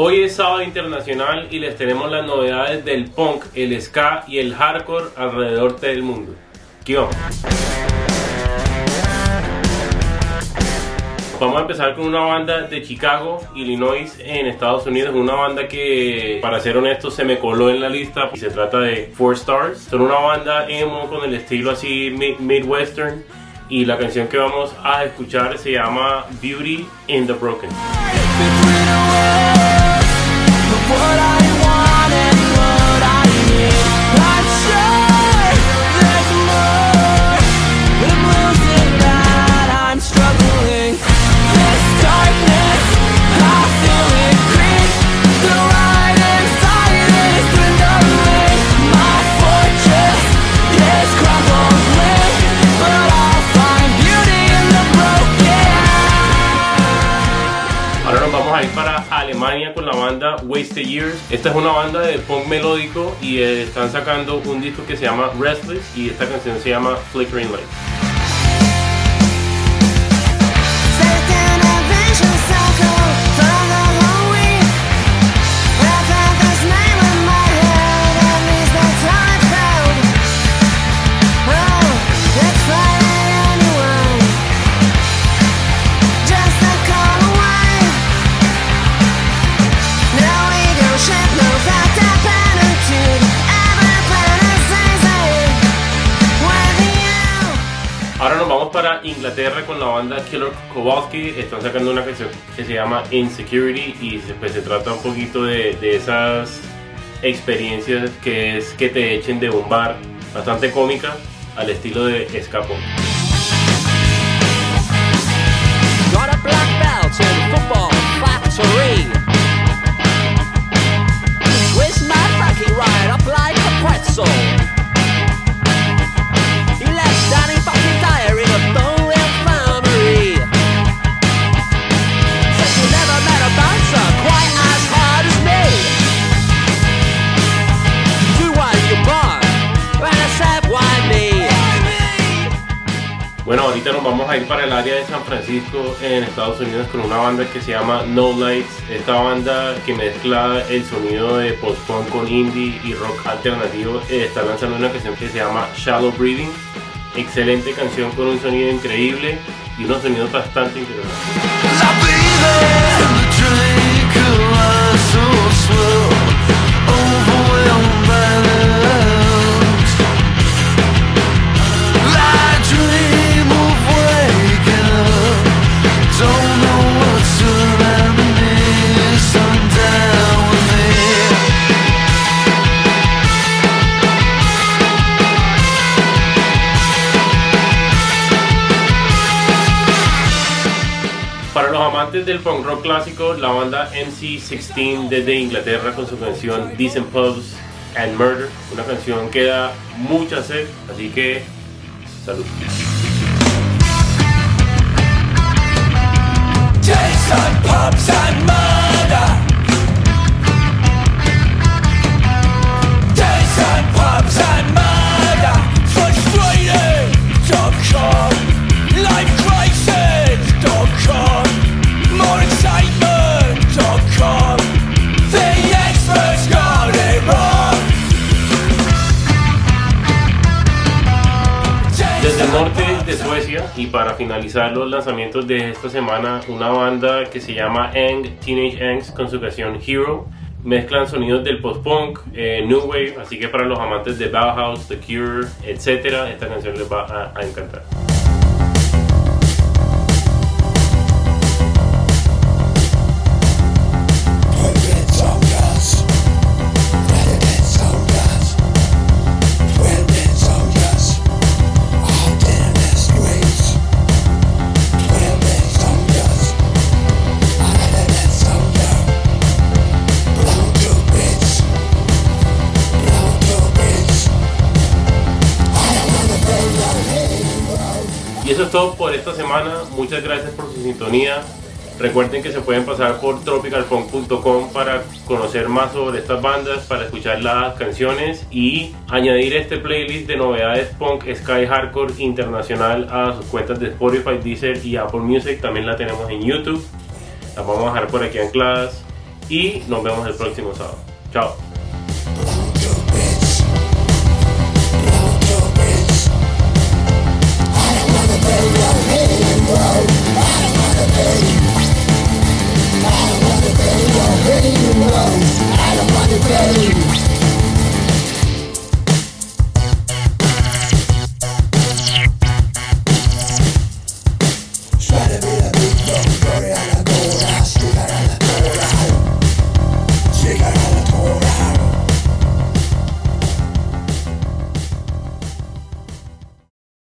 Hoy es sábado internacional y les tenemos las novedades del punk, el ska y el hardcore alrededor del mundo. Aquí vamos. Vamos a empezar con una banda de Chicago, Illinois, en Estados Unidos. Una banda que, para ser honesto, se me coló en la lista. Y se trata de Four Stars. Son una banda emo con el estilo así midwestern. Y la canción que vamos a escuchar se llama Beauty in the Broken. what I con la banda Wasted Years. Esta es una banda de punk melódico y eh, están sacando un disco que se llama Restless y esta canción se llama Flickering Lights. Inglaterra con la banda Killer Kowalski. Están sacando una canción que se llama Insecurity y pues, se trata un poquito de, de esas experiencias que es que te echen de un bar bastante cómica al estilo de Escapo. Ahorita nos vamos a ir para el área de San Francisco en Estados Unidos con una banda que se llama No Lights. Esta banda que mezcla el sonido de post-punk con indie y rock alternativo eh, está lanzando una canción que se llama Shallow Breathing. Excelente canción con un sonido increíble y unos sonidos bastante interesantes. Amantes del punk rock clásico, la banda MC16 desde Inglaterra con su canción Decent Pubs and Murder, una canción que da mucha sed, así que salud. Norte de Suecia y para finalizar los lanzamientos de esta semana una banda que se llama Ang, Teenage Angst con su canción Hero mezclan sonidos del post-punk, eh, new wave, así que para los amantes de Bauhaus, The Cure, etc., esta canción les va a encantar. Y eso es todo por esta semana. Muchas gracias por su sintonía. Recuerden que se pueden pasar por tropicalpunk.com para conocer más sobre estas bandas, para escuchar las canciones y añadir este playlist de novedades punk, sky, hardcore internacional a sus cuentas de Spotify, Deezer y Apple Music. También la tenemos en YouTube. Las vamos a dejar por aquí ancladas. y nos vemos el próximo sábado. Chao.